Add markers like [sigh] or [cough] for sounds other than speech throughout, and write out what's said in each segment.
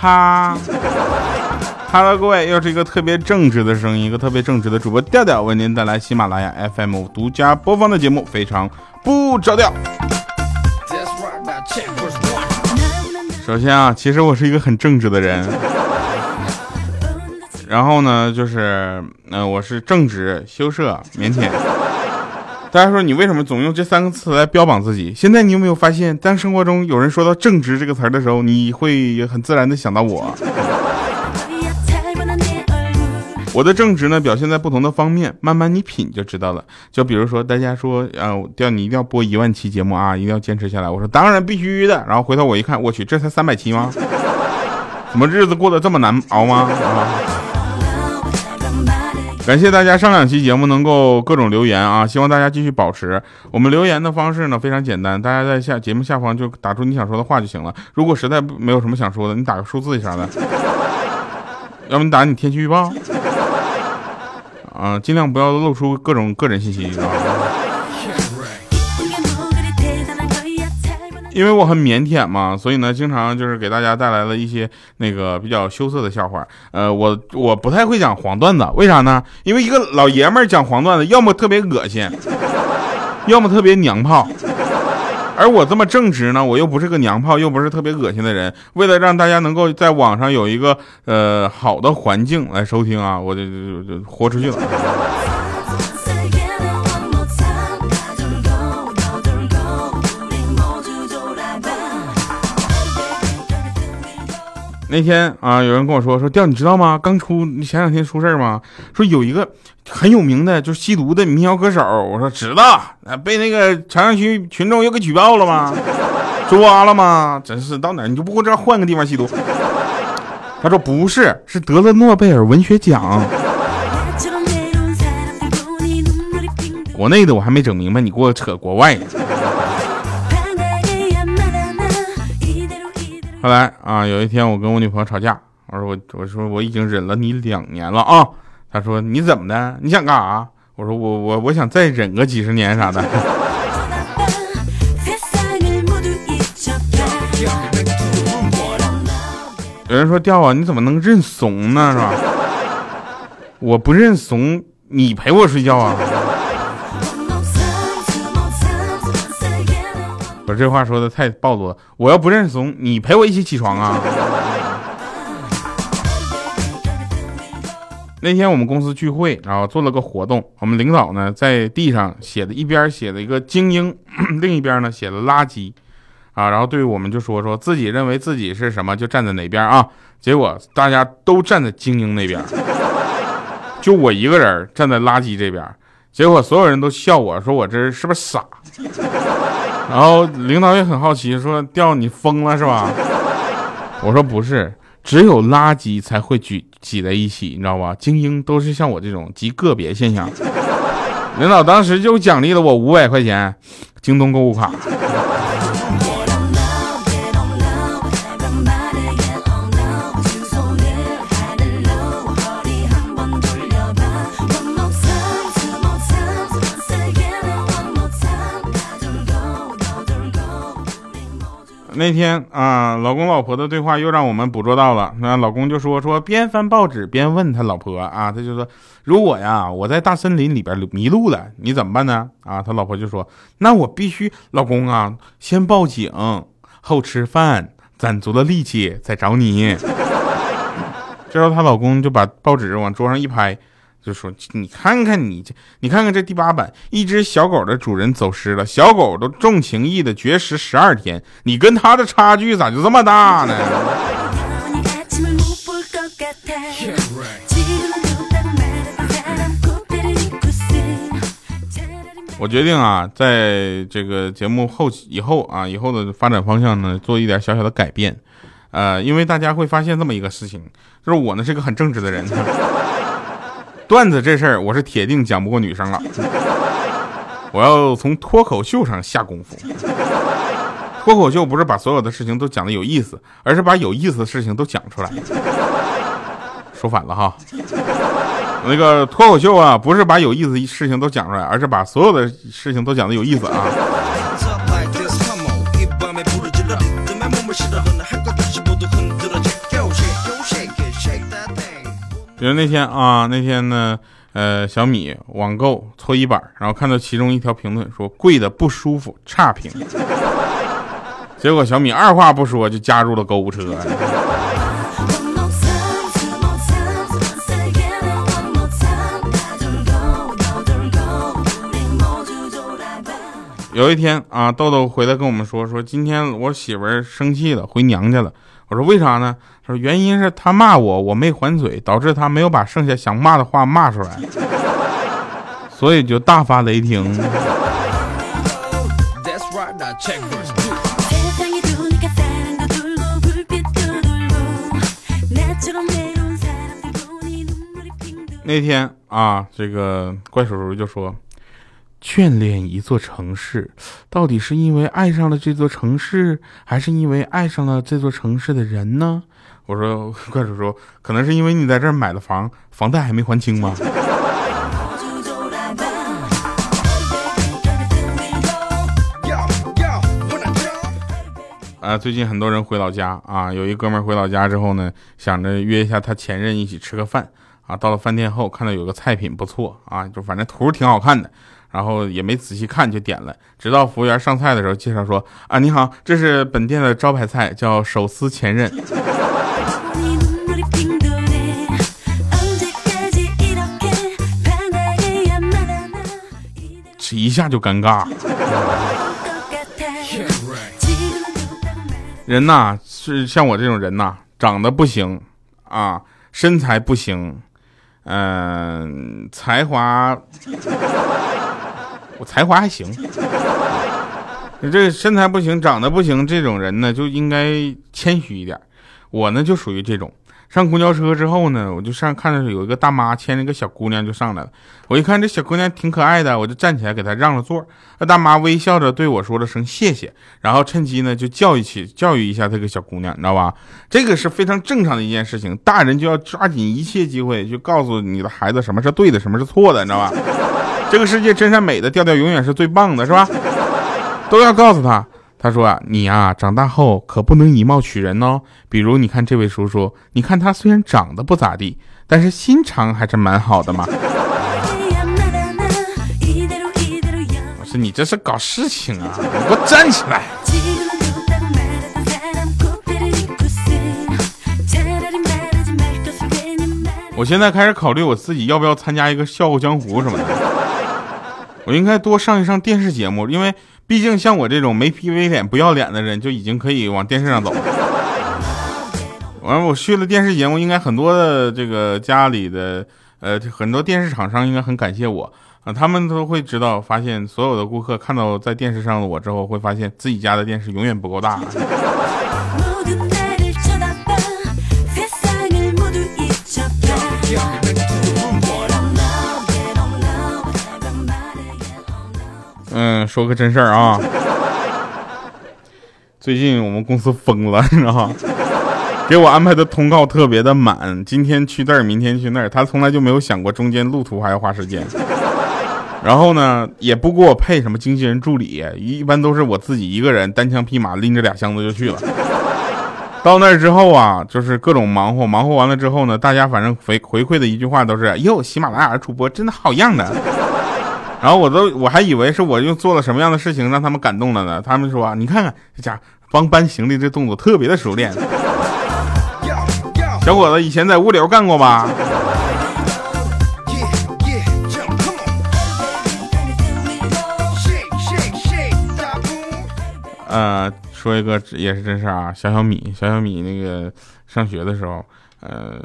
哈，Hello，各位，又是一个特别正直的声音，一个特别正直的主播调调，为您带来喜马拉雅 FM 独家播放的节目，非常不着调。首先啊，其实我是一个很正直的人。然后呢，就是，嗯，我是正直、羞涩、腼腆。大家说你为什么总用这三个词来标榜自己？现在你有没有发现，当生活中有人说到“正直”这个词儿的时候，你会很自然的想到我。我的正直呢，表现在不同的方面，慢慢你品就知道了。就比如说，大家说，啊，叫你一定要播一万期节目啊，一定要坚持下来。我说当然必须的。然后回头我一看，我去，这才三百期吗？怎么日子过得这么难熬吗？啊！感谢大家上两期节目能够各种留言啊，希望大家继续保持。我们留言的方式呢非常简单，大家在下节目下方就打出你想说的话就行了。如果实在没有什么想说的，你打个数字啥的，[laughs] 要不你打你天气预报啊，尽量不要露出各种个人信息啊。因为我很腼腆嘛，所以呢，经常就是给大家带来了一些那个比较羞涩的笑话。呃，我我不太会讲黄段子，为啥呢？因为一个老爷们儿讲黄段子，要么特别恶心，要么特别娘炮。而我这么正直呢，我又不是个娘炮，又不是特别恶心的人。为了让大家能够在网上有一个呃好的环境来收听啊，我就就就豁出去了。那天啊，有人跟我说说调，你知道吗？刚出你前两天出事儿吗？说有一个很有名的，就是吸毒的民谣歌手。我说知道，被那个朝阳区群众又给举报了吗？抓了吗？真是到哪你就不知道换个地方吸毒？他说不是，是得了诺贝尔文学奖。国内的我还没整明白，你给我扯国外的后来啊，有一天我跟我女朋友吵架，我说我我说我已经忍了你两年了啊。她说你怎么的？你想干啥？我说我我我想再忍个几十年啥的。[laughs] 有人说掉啊，你怎么能认怂呢？是吧？我不认怂，你陪我睡觉啊。我这话说的太暴露了！我要不认怂，你陪我一起起床啊！那天我们公司聚会，然后做了个活动，我们领导呢在地上写的一边写了一个精英，另一边呢写了垃圾，啊，然后对我们就说说自己认为自己是什么就站在哪边啊，结果大家都站在精英那边，就我一个人站在垃圾这边，结果所有人都笑我说我这是不是傻？然后领导也很好奇，说：“调你疯了是吧？”我说：“不是，只有垃圾才会聚挤在一起，你知道吧？精英都是像我这种极个别现象。”领导当时就奖励了我五百块钱京东购物卡。那天啊，老公老婆的对话又让我们捕捉到了。那老公就说说边翻报纸边问他老婆啊，他就说如果呀我在大森林里边迷路了，你怎么办呢？啊，他老婆就说那我必须老公啊先报警后吃饭，攒足了力气再找你。[laughs] 这时候她老公就把报纸往桌上一拍。就说你看看你这，你看看这第八版，一只小狗的主人走失了，小狗都重情义的绝食十二天，你跟他的差距咋就这么大呢？我决定啊，在这个节目后以后啊，以后的发展方向呢，做一点小小的改变，呃，因为大家会发现这么一个事情，就是我呢是个很正直的人。段子这事儿，我是铁定讲不过女生了。[laughs] 我要从脱口秀上下功夫。脱口秀不是把所有的事情都讲的有意思，而是把有意思的事情都讲出来。说反了哈。那个脱口秀啊，不是把有意思的事情都讲出来，而是把所有的事情都讲的有意思啊。比如那天啊，那天呢，呃，小米网购搓衣板，然后看到其中一条评论说贵的不舒服，差评。[laughs] 结果小米二话不说就加入了购物车。有一天啊，豆豆回来跟我们说，说今天我媳妇儿生气了，回娘家了。我说为啥呢？他说原因是他骂我，我没还嘴，导致他没有把剩下想骂的话骂出来，所以就大发雷霆。那天啊，这个怪叔叔就说。眷恋一座城市，到底是因为爱上了这座城市，还是因为爱上了这座城市的人呢？我说，怪叔叔，可能是因为你在这儿买了房，房贷还没还清吗？啊，最近很多人回老家啊，有一哥们回老家之后呢，想着约一下他前任一起吃个饭啊。到了饭店后，看到有个菜品不错啊，就反正图挺好看的。然后也没仔细看就点了，直到服务员上菜的时候介绍说：“啊，你好，这是本店的招牌菜，叫手撕前任。”这一下就尴尬。人呐，是像我这种人呐，长得不行啊，身材不行，嗯，才华。我才华还行，你这身材不行，长得不行，这种人呢就应该谦虚一点。我呢就属于这种，上公交车之后呢，我就上看到有一个大妈牵着个小姑娘就上来了。我一看这小姑娘挺可爱的，我就站起来给她让了座。那大妈微笑着对我说了声谢谢，然后趁机呢就教育起教育一下这个小姑娘，你知道吧？这个是非常正常的一件事情，大人就要抓紧一切机会去告诉你的孩子什么是对的，什么是错的，你知道吧？这个世界真善美的调调永远是最棒的，是吧？都要告诉他。他说啊，你呀，长大后可不能以貌取人哦。比如你看这位叔叔，你看他虽然长得不咋地，但是心肠还是蛮好的嘛。我说你这是搞事情啊！你给我站起来！我现在开始考虑我自己要不要参加一个笑傲江湖什么的。我应该多上一上电视节目，因为毕竟像我这种没皮没脸不要脸的人，就已经可以往电视上走。[laughs] 完了，我去了电视节目，应该很多的这个家里的呃很多电视厂商应该很感谢我啊，他们都会知道，发现所有的顾客看到在电视上的我之后，会发现自己家的电视永远不够大。嗯，说个真事儿啊，最近我们公司疯了，你知道吗？给我安排的通告特别的满，今天去这儿，明天去那儿，他从来就没有想过中间路途还要花时间。然后呢，也不给我配什么经纪人助理，一般都是我自己一个人单枪匹马拎着俩箱子就去了。到那儿之后啊，就是各种忙活，忙活完了之后呢，大家反正回回馈的一句话都是：哟，喜马拉雅主播真的好样的。然后我都我还以为是我又做了什么样的事情让他们感动了呢？他们说你看看这家帮搬行李这动作特别的熟练。小伙子以前在物流干过吧？呃，说一个也是真事啊，小小米，小小米那个上学的时候，呃。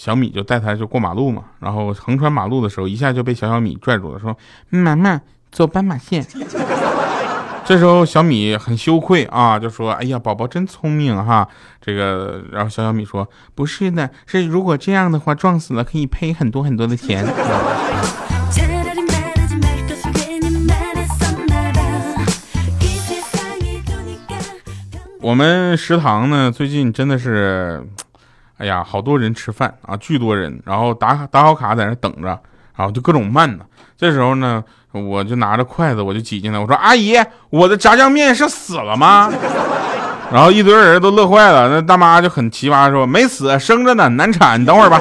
小米就带他就过马路嘛，然后横穿马路的时候，一下就被小小米拽住了，说：“妈妈，走斑马线。[laughs] ”这时候小米很羞愧啊，就说：“哎呀，宝宝真聪明哈。”这个，然后小小米说：“不是的，是如果这样的话撞死了可以赔很多很多的钱。[laughs] ”我们食堂呢，最近真的是。哎呀，好多人吃饭啊，巨多人，然后打打好卡在那等着，然后就各种慢呢。这时候呢，我就拿着筷子，我就挤进来，我说：“阿姨，我的炸酱面是死了吗？” [laughs] 然后一堆人都乐坏了。那大妈就很奇葩说：“没死，生着呢，难产，你等会儿吧。”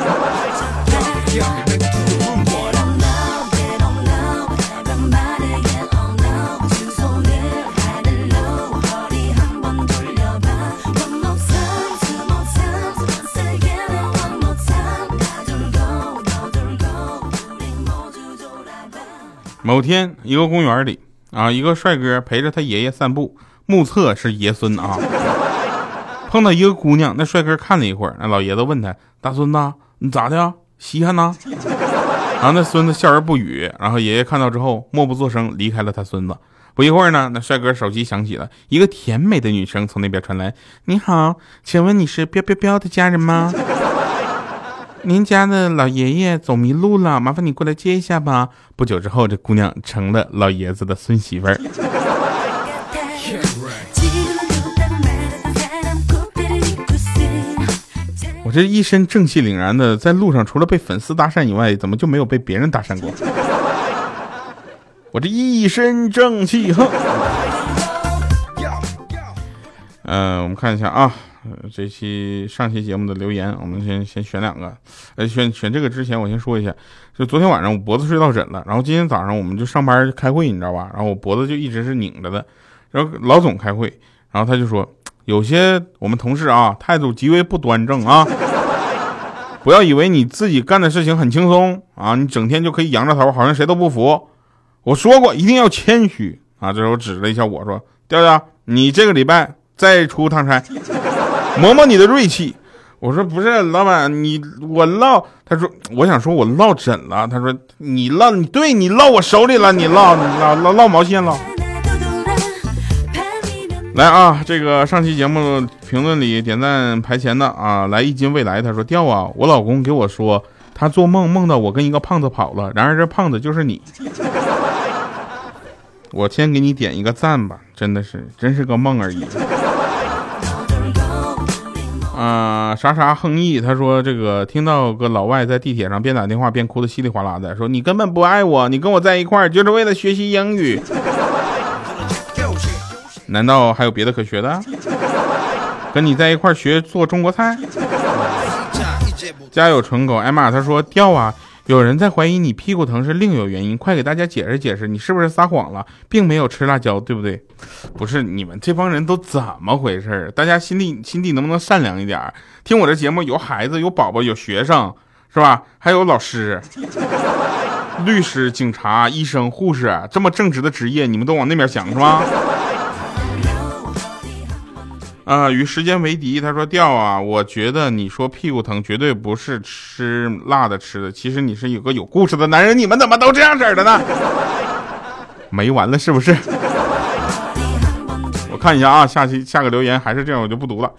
某天，一个公园里啊，一个帅哥陪着他爷爷散步，目测是爷孙啊。[laughs] 碰到一个姑娘，那帅哥看了一会儿，那老爷子问他：“大孙子，你咋的？稀罕呐？”然后那孙子笑而不语。然后爷爷看到之后，默不作声离开了他孙子。不一会儿呢，那帅哥手机响起了，一个甜美的女声从那边传来：“你好，请问你是彪彪彪的家人吗？您家的老爷爷走迷路了，麻烦你过来接一下吧。”不久之后，这姑娘成了老爷子的孙媳妇儿。我这一身正气凛然的，在路上除了被粉丝搭讪以外，怎么就没有被别人搭讪过？我这一身正气，哼！嗯，我们看一下啊，这期上期节目的留言，我们先先选两个。呃，选选这个之前，我先说一下，就昨天晚上我脖子睡到枕了，然后今天早上我们就上班开会，你知道吧？然后我脖子就一直是拧着的，然后老总开会，然后他就说。有些我们同事啊，态度极为不端正啊！不要以为你自己干的事情很轻松啊，你整天就可以扬着头，好像谁都不服。我说过，一定要谦虚啊！这时候指了一下我说：“调调，你这个礼拜再出趟差，[laughs] 磨磨你的锐气。”我说：“不是，老板，你我落。”他说：“我想说我落枕了。”他说：“你落，对你落我手里了，你落，落落落毛线了。”来啊，这个上期节目评论里点赞排前的啊，来一斤未来，他说掉啊，我老公给我说，他做梦梦到我跟一个胖子跑了，然而这胖子就是你。[laughs] 我先给你点一个赞吧，真的是，真是个梦而已。啊，啥啥横意，他说这个听到个老外在地铁上边打电话边哭的稀里哗啦的，说你根本不爱我，你跟我在一块儿就是为了学习英语。难道还有别的可学的？跟你在一块学做中国菜？家有纯狗，艾玛他说掉啊，有人在怀疑你屁股疼是另有原因，快给大家解释解释，你是不是撒谎了，并没有吃辣椒，对不对？不是，你们这帮人都怎么回事？大家心地心地能不能善良一点？听我这节目有孩子，有宝宝，有学生，是吧？还有老师、[laughs] 律师、警察、医生、护士，这么正直的职业，你们都往那边想是吧？啊，与时间为敌。他说：“掉啊，我觉得你说屁股疼，绝对不是吃辣的吃的。其实你是有个有故事的男人。你们怎么都这样式的呢？没完了是不是？我看一下啊，下期下个留言还是这样，我就不读了。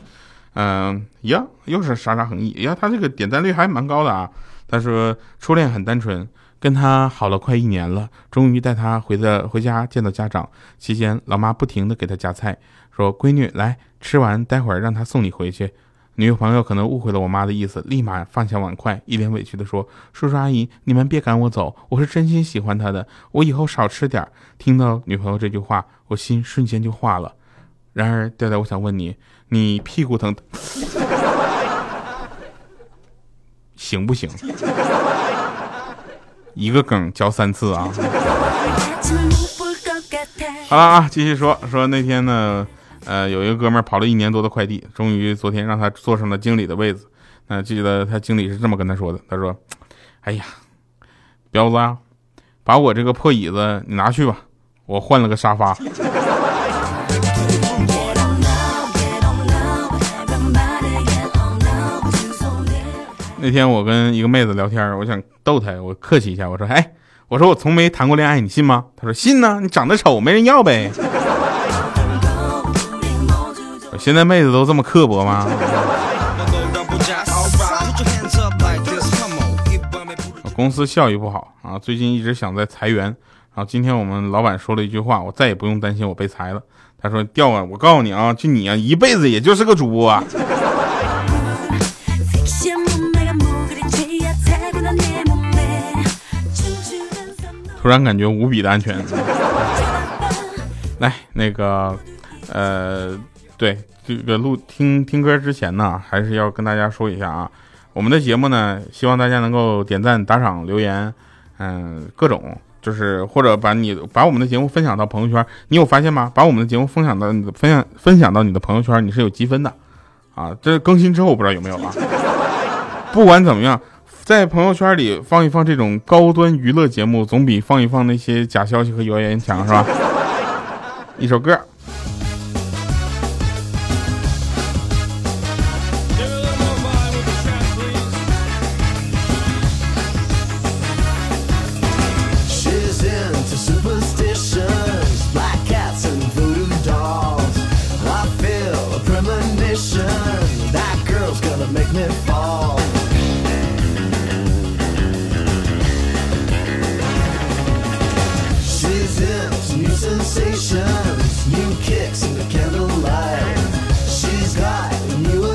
嗯呀，又是傻傻横意呀，他这个点赞率还蛮高的啊。他说初恋很单纯，跟他好了快一年了，终于带他回的回家见到家长。期间，老妈不停的给他夹菜。”说闺女来吃完，待会儿让他送你回去。女朋友可能误会了我妈的意思，立马放下碗筷，一脸委屈的说：“叔叔阿姨，你们别赶我走，我是真心喜欢他的，我以后少吃点。”听到女朋友这句话，我心瞬间就化了。然而，调调，我想问你，你屁股疼 [laughs] 行不行？一个梗嚼三次啊！[laughs] 好了啊，继续说说那天呢。呃，有一个哥们儿跑了一年多的快递，终于昨天让他坐上了经理的位子。那记得他经理是这么跟他说的：“他说，哎呀，彪子啊，把我这个破椅子你拿去吧，我换了个沙发。”那天我跟一个妹子聊天，我想逗她，我客气一下，我说：“哎，我说我从没谈过恋爱，你信吗？”她说：“信呢，你长得丑，没人要呗。”现在妹子都这么刻薄吗？公司效益不好啊，最近一直想在裁员。然后今天我们老板说了一句话，我再也不用担心我被裁了。他说：“调啊，我告诉你啊，就你啊，一辈子也就是个主播。”突然感觉无比的安全。来，那个，呃。对这个录听听歌之前呢，还是要跟大家说一下啊，我们的节目呢，希望大家能够点赞、打赏、留言，嗯，各种就是或者把你把我们的节目分享到朋友圈，你有发现吗？把我们的节目分享到你的分享分享到你的朋友圈，你是有积分的啊。这更新之后我不知道有没有啊。不管怎么样，在朋友圈里放一放这种高端娱乐节目，总比放一放那些假消息和谣言强，是吧？[laughs] 一首歌。sensations, new kicks in the candlelight. She's got new.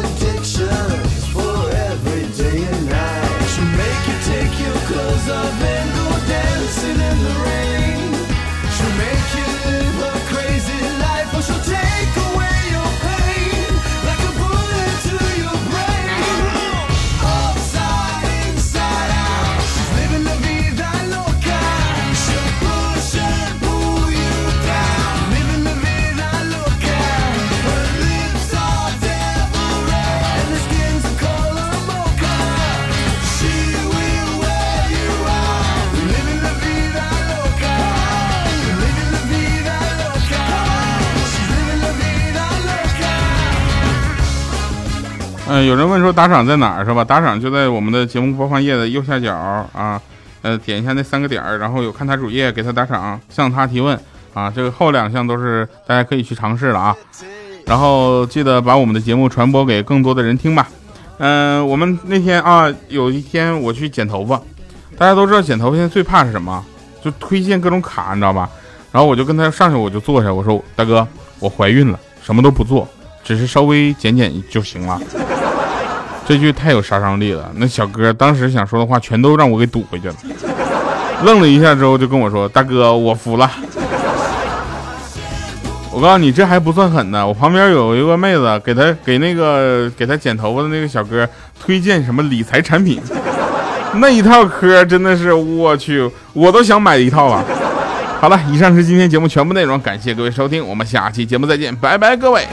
嗯，有人问说打赏在哪儿是吧？打赏就在我们的节目播放页的右下角啊，呃，点一下那三个点儿，然后有看他主页，给他打赏，向他提问啊。这个后两项都是大家可以去尝试了啊。然后记得把我们的节目传播给更多的人听吧。嗯，我们那天啊，有一天我去剪头发，大家都知道剪头发现在最怕是什么？就推荐各种卡，你知道吧？然后我就跟他上去，我就坐下，我说大哥，我怀孕了，什么都不做。只是稍微剪剪就行了，这句太有杀伤力了。那小哥当时想说的话全都让我给堵回去了，愣了一下之后就跟我说：“大哥，我服了。”我告诉你，这还不算狠呢。我旁边有一个妹子，给他给那个给他剪头发的那个小哥推荐什么理财产品，那一套嗑真的是我去，我都想买一套了。好了，以上是今天节目全部内容，感谢各位收听，我们下期节目再见，拜拜，各位。